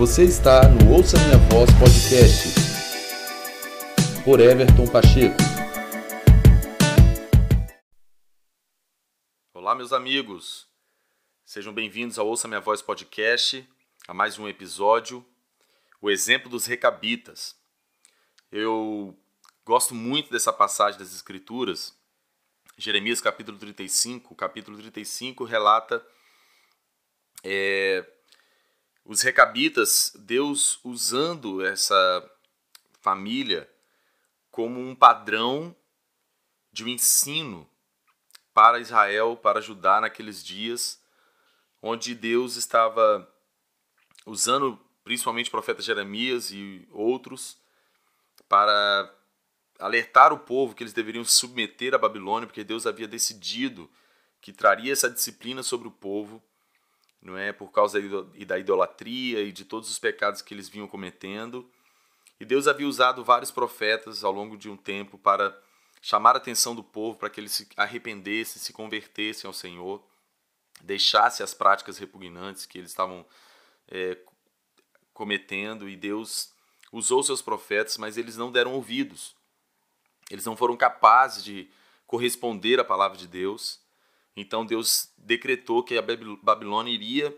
Você está no Ouça Minha Voz Podcast por Everton Pacheco. Olá, meus amigos. Sejam bem-vindos ao Ouça Minha Voz Podcast, a mais um episódio, o exemplo dos recabitas. Eu gosto muito dessa passagem das Escrituras. Jeremias capítulo 35, capítulo 35 relata é, os recabitas, Deus usando essa família como um padrão de um ensino para Israel, para Judá naqueles dias, onde Deus estava usando principalmente o profeta Jeremias e outros para alertar o povo que eles deveriam se submeter à Babilônia, porque Deus havia decidido que traria essa disciplina sobre o povo não é por causa da idolatria e de todos os pecados que eles vinham cometendo. E Deus havia usado vários profetas ao longo de um tempo para chamar a atenção do povo para que eles se arrependessem, se convertessem ao Senhor, deixassem as práticas repugnantes que eles estavam é, cometendo. E Deus usou seus profetas, mas eles não deram ouvidos. Eles não foram capazes de corresponder à palavra de Deus. Então Deus decretou que a Babilônia iria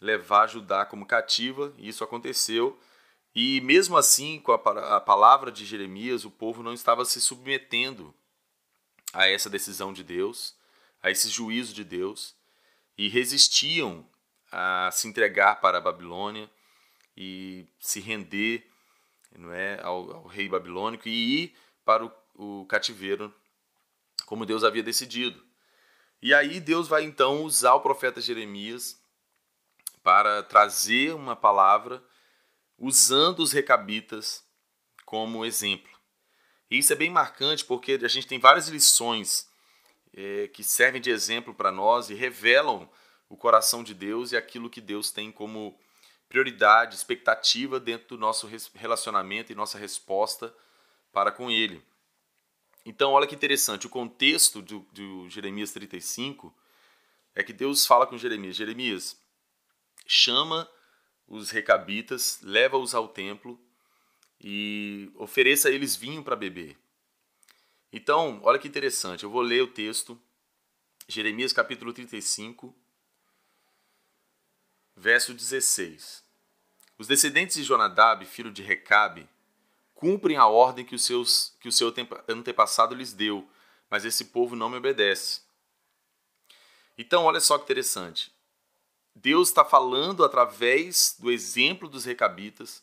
levar Judá como cativa, e isso aconteceu. E mesmo assim, com a, palavra de Jeremias, o povo não estava se submetendo a essa decisão de Deus, a esse juízo de Deus, e resistiam a se entregar para a Babilônia e se render não é, ao, ao rei babilônico e ir para o, o cativeiro como Deus havia decidido. E aí Deus vai então usar o profeta Jeremias para trazer uma palavra usando os recabitas como exemplo. E isso é bem marcante porque a gente tem várias lições é, que servem de exemplo para nós e revelam o coração de Deus e aquilo que Deus tem como prioridade, expectativa dentro do nosso relacionamento e nossa resposta para com Ele. Então, olha que interessante, o contexto do, do Jeremias 35 é que Deus fala com Jeremias: Jeremias, chama os recabitas, leva-os ao templo e ofereça a eles vinho para beber. Então, olha que interessante, eu vou ler o texto, Jeremias capítulo 35, verso 16. Os descendentes de Jonadab, filho de Recabe, cumprem a ordem que, os seus, que o seu antepassado lhes deu, mas esse povo não me obedece. Então, olha só que interessante. Deus está falando através do exemplo dos recabitas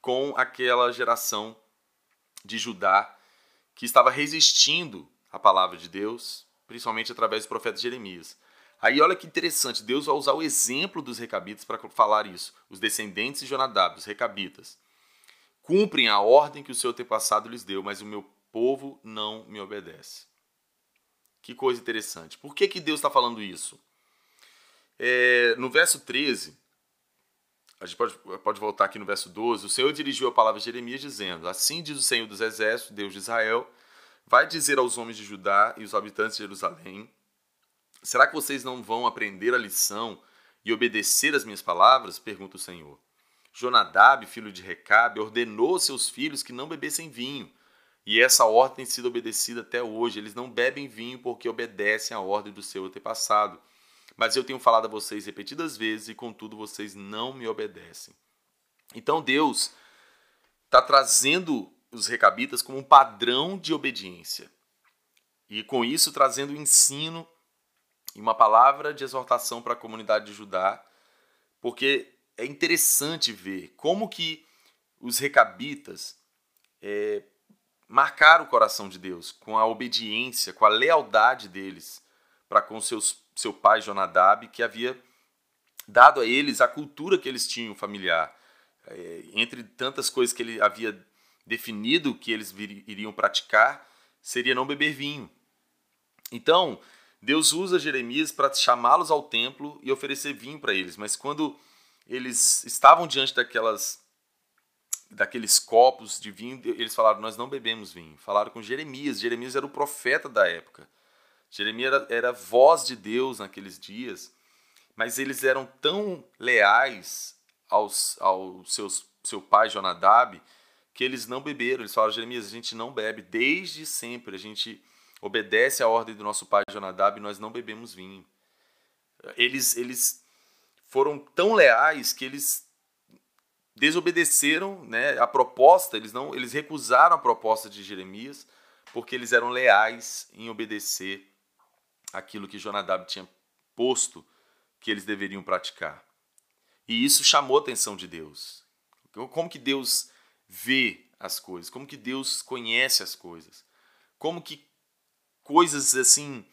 com aquela geração de Judá que estava resistindo à palavra de Deus, principalmente através do profeta Jeremias. Aí olha que interessante, Deus vai usar o exemplo dos recabitas para falar isso. Os descendentes de Jonadab, os recabitas cumprem a ordem que o seu antepassado lhes deu, mas o meu povo não me obedece. Que coisa interessante. Por que, que Deus está falando isso? É, no verso 13, a gente pode, pode voltar aqui no verso 12. O Senhor dirigiu a palavra a Jeremias, dizendo: Assim diz o Senhor dos Exércitos, Deus de Israel: Vai dizer aos homens de Judá e os habitantes de Jerusalém: Será que vocês não vão aprender a lição e obedecer as minhas palavras? Pergunta o Senhor. Jonadab, filho de Recabe, ordenou seus filhos que não bebessem vinho. E essa ordem tem sido obedecida até hoje. Eles não bebem vinho porque obedecem à ordem do seu antepassado. Mas eu tenho falado a vocês repetidas vezes e contudo vocês não me obedecem. Então Deus está trazendo os recabitas como um padrão de obediência. E com isso trazendo ensino e uma palavra de exortação para a comunidade de Judá, porque é interessante ver como que os recabitas é, marcaram o coração de Deus com a obediência, com a lealdade deles para com seus, seu pai Jonadab, que havia dado a eles a cultura que eles tinham familiar. É, entre tantas coisas que ele havia definido que eles vir, iriam praticar, seria não beber vinho. Então, Deus usa Jeremias para chamá-los ao templo e oferecer vinho para eles, mas quando eles estavam diante daquelas daqueles copos de vinho, eles falaram: "Nós não bebemos vinho". Falaram com Jeremias. Jeremias era o profeta da época. Jeremias era, era voz de Deus naqueles dias, mas eles eram tão leais aos, ao seus, seu pai Jonadab que eles não beberam. Eles falaram, Jeremias, a gente não bebe desde sempre. A gente obedece à ordem do nosso pai Jonadab e nós não bebemos vinho. Eles, eles foram tão leais que eles desobedeceram né, a proposta, eles, não, eles recusaram a proposta de Jeremias porque eles eram leais em obedecer aquilo que Jonadab tinha posto que eles deveriam praticar. E isso chamou a atenção de Deus. Como que Deus vê as coisas? Como que Deus conhece as coisas? Como que coisas assim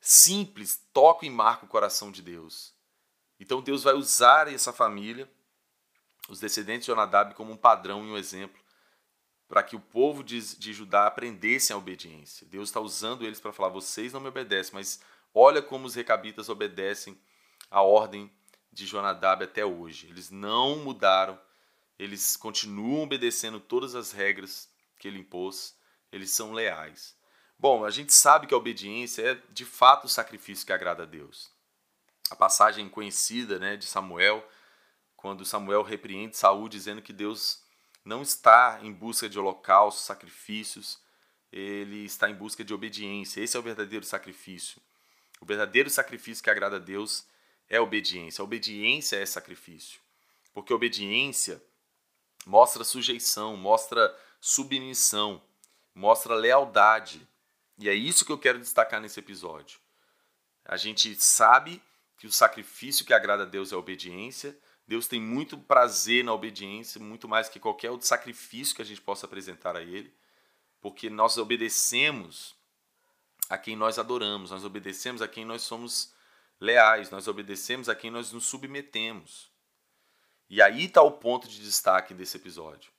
simples tocam e marcam o coração de Deus? Então Deus vai usar essa família, os descendentes de Jonadab, como um padrão e um exemplo para que o povo de, de Judá aprendessem a obediência. Deus está usando eles para falar: vocês não me obedecem, mas olha como os recabitas obedecem a ordem de Jonadab até hoje. Eles não mudaram, eles continuam obedecendo todas as regras que ele impôs, eles são leais. Bom, a gente sabe que a obediência é de fato o sacrifício que agrada a Deus. A passagem conhecida né, de Samuel, quando Samuel repreende Saul dizendo que Deus não está em busca de holocaustos, sacrifícios, ele está em busca de obediência. Esse é o verdadeiro sacrifício. O verdadeiro sacrifício que agrada a Deus é a obediência. A obediência é sacrifício. Porque a obediência mostra sujeição, mostra submissão, mostra lealdade. E é isso que eu quero destacar nesse episódio. A gente sabe que o sacrifício que agrada a Deus é a obediência, Deus tem muito prazer na obediência, muito mais que qualquer outro sacrifício que a gente possa apresentar a Ele, porque nós obedecemos a quem nós adoramos, nós obedecemos a quem nós somos leais, nós obedecemos a quem nós nos submetemos. E aí está o ponto de destaque desse episódio.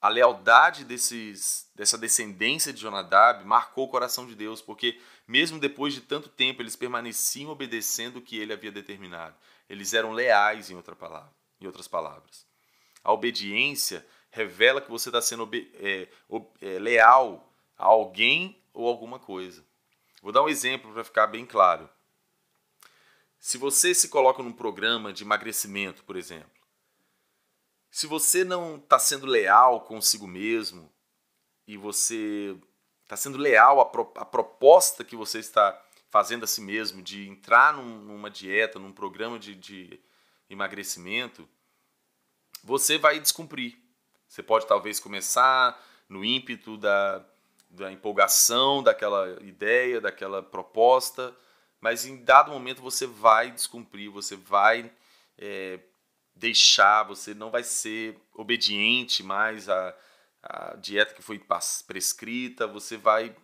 A lealdade desses, dessa descendência de Jonadab marcou o coração de Deus, porque mesmo depois de tanto tempo eles permaneciam obedecendo o que ele havia determinado. Eles eram leais, em, outra palavra, em outras palavras. A obediência revela que você está sendo é, é, leal a alguém ou alguma coisa. Vou dar um exemplo para ficar bem claro. Se você se coloca num programa de emagrecimento, por exemplo, se você não está sendo leal consigo mesmo e você está sendo leal à, pro, à proposta que você está fazendo a si mesmo, de entrar num, numa dieta, num programa de, de emagrecimento, você vai descumprir. Você pode talvez começar no ímpeto da, da empolgação daquela ideia, daquela proposta, mas em dado momento você vai descumprir, você vai é, deixar, você não vai ser obediente mais à, à dieta que foi prescrita, você vai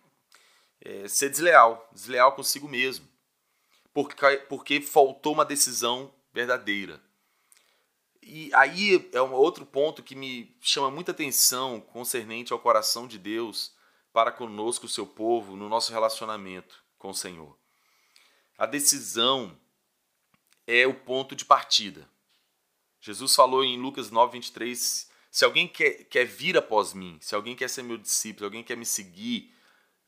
é, ser desleal, desleal consigo mesmo, porque, porque faltou uma decisão verdadeira. E aí é um outro ponto que me chama muita atenção concernente ao coração de Deus para conosco, o seu povo, no nosso relacionamento com o Senhor. A decisão é o ponto de partida. Jesus falou em Lucas 9, 23: se alguém quer, quer vir após mim, se alguém quer ser meu discípulo, se alguém quer me seguir,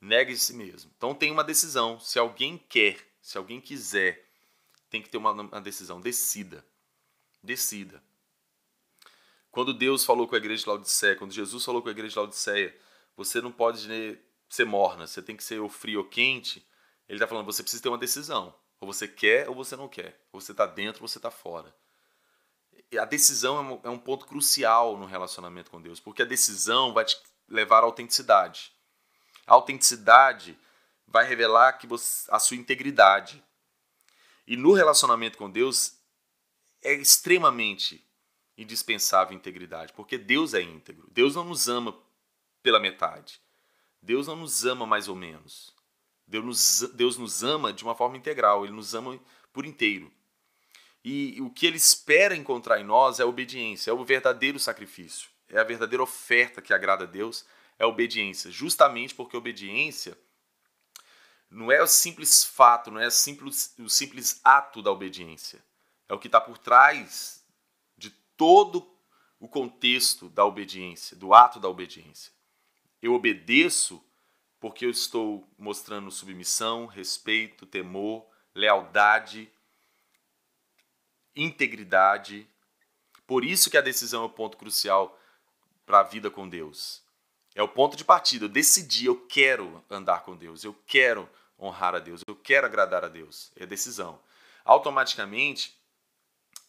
negue a si mesmo. Então tem uma decisão. Se alguém quer, se alguém quiser, tem que ter uma, uma decisão. Decida. Decida. Quando Deus falou com a igreja de Laodiceia, quando Jesus falou com a igreja de Laodiceia, você não pode ser morna, você tem que ser ou frio ou quente. Ele está falando, você precisa ter uma decisão. Ou você quer ou você não quer. Ou você está dentro ou você está fora. A decisão é um ponto crucial no relacionamento com Deus, porque a decisão vai te levar à autenticidade. A autenticidade vai revelar que você, a sua integridade. E no relacionamento com Deus é extremamente indispensável integridade, porque Deus é íntegro. Deus não nos ama pela metade. Deus não nos ama mais ou menos. Deus nos, Deus nos ama de uma forma integral, Ele nos ama por inteiro. E o que Ele espera encontrar em nós é a obediência, é o verdadeiro sacrifício, é a verdadeira oferta que agrada a Deus é obediência, justamente porque obediência não é o simples fato, não é simples, o simples ato da obediência. É o que está por trás de todo o contexto da obediência, do ato da obediência. Eu obedeço porque eu estou mostrando submissão, respeito, temor, lealdade, integridade, Por isso que a decisão é o ponto crucial para a vida com Deus. É o ponto de partida. Eu decidi, eu quero andar com Deus, eu quero honrar a Deus, eu quero agradar a Deus. É decisão. Automaticamente,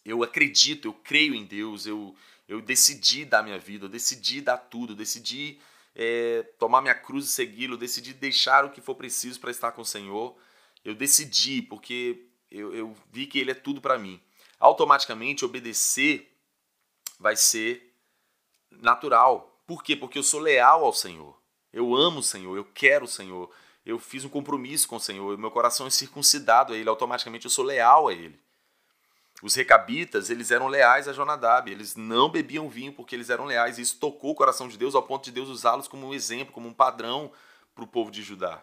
eu acredito, eu creio em Deus, eu, eu decidi dar minha vida, eu decidi dar tudo, eu decidi é, tomar minha cruz e segui-lo, decidi deixar o que for preciso para estar com o Senhor. Eu decidi, porque eu, eu vi que Ele é tudo para mim. Automaticamente, obedecer vai ser natural. Por quê? Porque eu sou leal ao Senhor. Eu amo o Senhor, eu quero o Senhor. Eu fiz um compromisso com o Senhor, meu coração é circuncidado a Ele, automaticamente eu sou leal a Ele. Os recabitas, eles eram leais a Jonadab, eles não bebiam vinho porque eles eram leais, e isso tocou o coração de Deus ao ponto de Deus usá-los como um exemplo, como um padrão para o povo de Judá.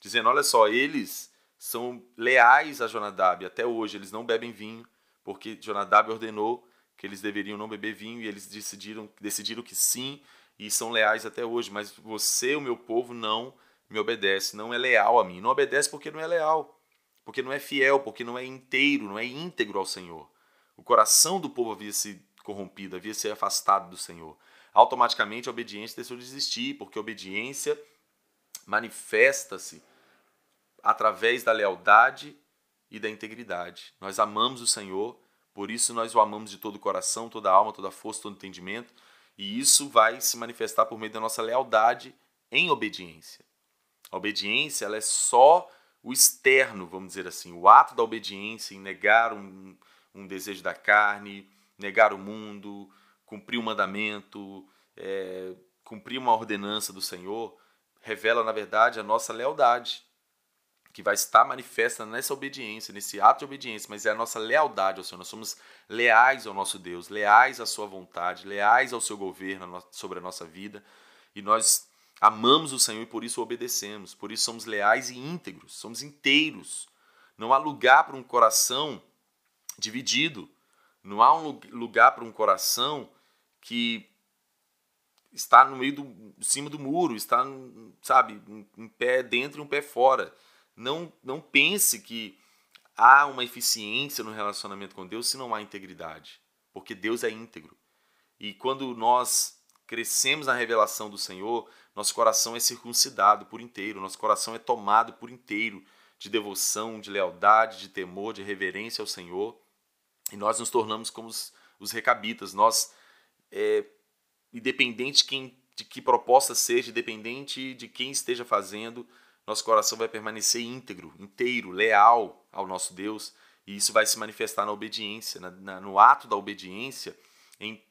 Dizendo, olha só, eles são leais a Jonadab até hoje, eles não bebem vinho, porque Jonadab ordenou que eles deveriam não beber vinho e eles decidiram, decidiram que sim e são leais até hoje, mas você, o meu povo, não me obedece, não é leal a mim. Não obedece porque não é leal porque não é fiel, porque não é inteiro, não é íntegro ao Senhor. O coração do povo havia se corrompido, havia se afastado do Senhor. Automaticamente a obediência deixou de existir, porque a obediência manifesta-se através da lealdade e da integridade. Nós amamos o Senhor, por isso nós o amamos de todo o coração, toda a alma, toda a força, todo o entendimento, e isso vai se manifestar por meio da nossa lealdade em obediência. A obediência ela é só o externo, vamos dizer assim, o ato da obediência em negar um, um desejo da carne, negar o mundo, cumprir o um mandamento, é, cumprir uma ordenança do Senhor, revela, na verdade, a nossa lealdade, que vai estar manifesta nessa obediência, nesse ato de obediência, mas é a nossa lealdade ao Senhor. Nós somos leais ao nosso Deus, leais à Sua vontade, leais ao Seu governo sobre a nossa vida, e nós Amamos o Senhor e por isso obedecemos, por isso somos leais e íntegros, somos inteiros. Não há lugar para um coração dividido, não há um lugar para um coração que está no meio do em cima do muro, está, sabe, um pé dentro e um pé fora. Não não pense que há uma eficiência no relacionamento com Deus se não há integridade, porque Deus é íntegro. E quando nós crescemos na revelação do Senhor, nosso coração é circuncidado por inteiro, nosso coração é tomado por inteiro de devoção, de lealdade, de temor, de reverência ao Senhor. E nós nos tornamos como os, os recabitas. Nós, é, independente quem, de que proposta seja, independente de quem esteja fazendo, nosso coração vai permanecer íntegro, inteiro, leal ao nosso Deus. E isso vai se manifestar na obediência, na, na, no ato da obediência, em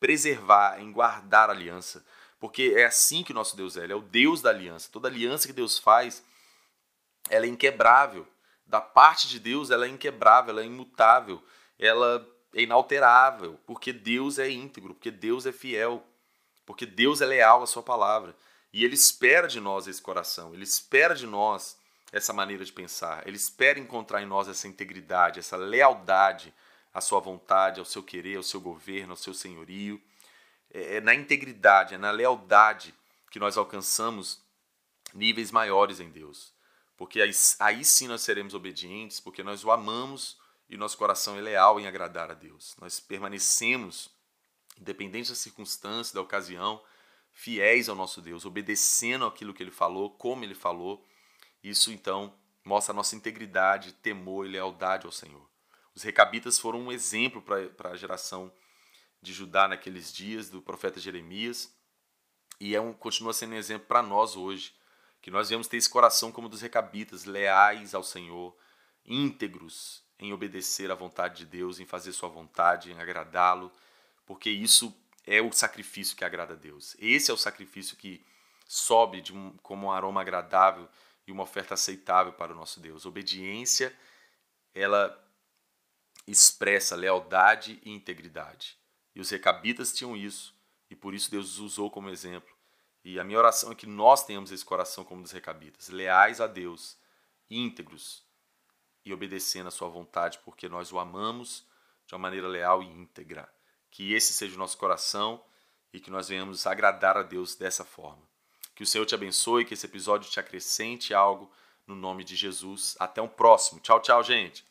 preservar, em guardar a aliança. Porque é assim que nosso Deus é, ele é o Deus da aliança. Toda aliança que Deus faz, ela é inquebrável. Da parte de Deus, ela é inquebrável, ela é imutável, ela é inalterável, porque Deus é íntegro, porque Deus é fiel, porque Deus é leal à sua palavra. E ele espera de nós esse coração, ele espera de nós essa maneira de pensar, ele espera encontrar em nós essa integridade, essa lealdade à sua vontade, ao seu querer, ao seu governo, ao seu senhorio. É, é na integridade, é na lealdade que nós alcançamos níveis maiores em Deus. Porque aí, aí sim nós seremos obedientes, porque nós o amamos e nosso coração é leal em agradar a Deus. Nós permanecemos, independente da circunstância, da ocasião, fiéis ao nosso Deus, obedecendo aquilo que ele falou, como ele falou. Isso então mostra a nossa integridade, temor e lealdade ao Senhor. Os recabitas foram um exemplo para a geração de Judá naqueles dias, do profeta Jeremias, e é um, continua sendo um exemplo para nós hoje, que nós devemos ter esse coração como dos recabitas, leais ao Senhor, íntegros em obedecer à vontade de Deus, em fazer sua vontade, em agradá-lo, porque isso é o sacrifício que agrada a Deus. Esse é o sacrifício que sobe um, como um aroma agradável e uma oferta aceitável para o nosso Deus. Obediência, ela expressa lealdade e integridade. E os recabitas tinham isso, e por isso Deus os usou como exemplo. E a minha oração é que nós tenhamos esse coração como dos recabitas, leais a Deus, íntegros e obedecendo a sua vontade, porque nós o amamos de uma maneira leal e íntegra. Que esse seja o nosso coração e que nós venhamos agradar a Deus dessa forma. Que o Senhor te abençoe, que esse episódio te acrescente algo no nome de Jesus. Até um próximo. Tchau, tchau, gente.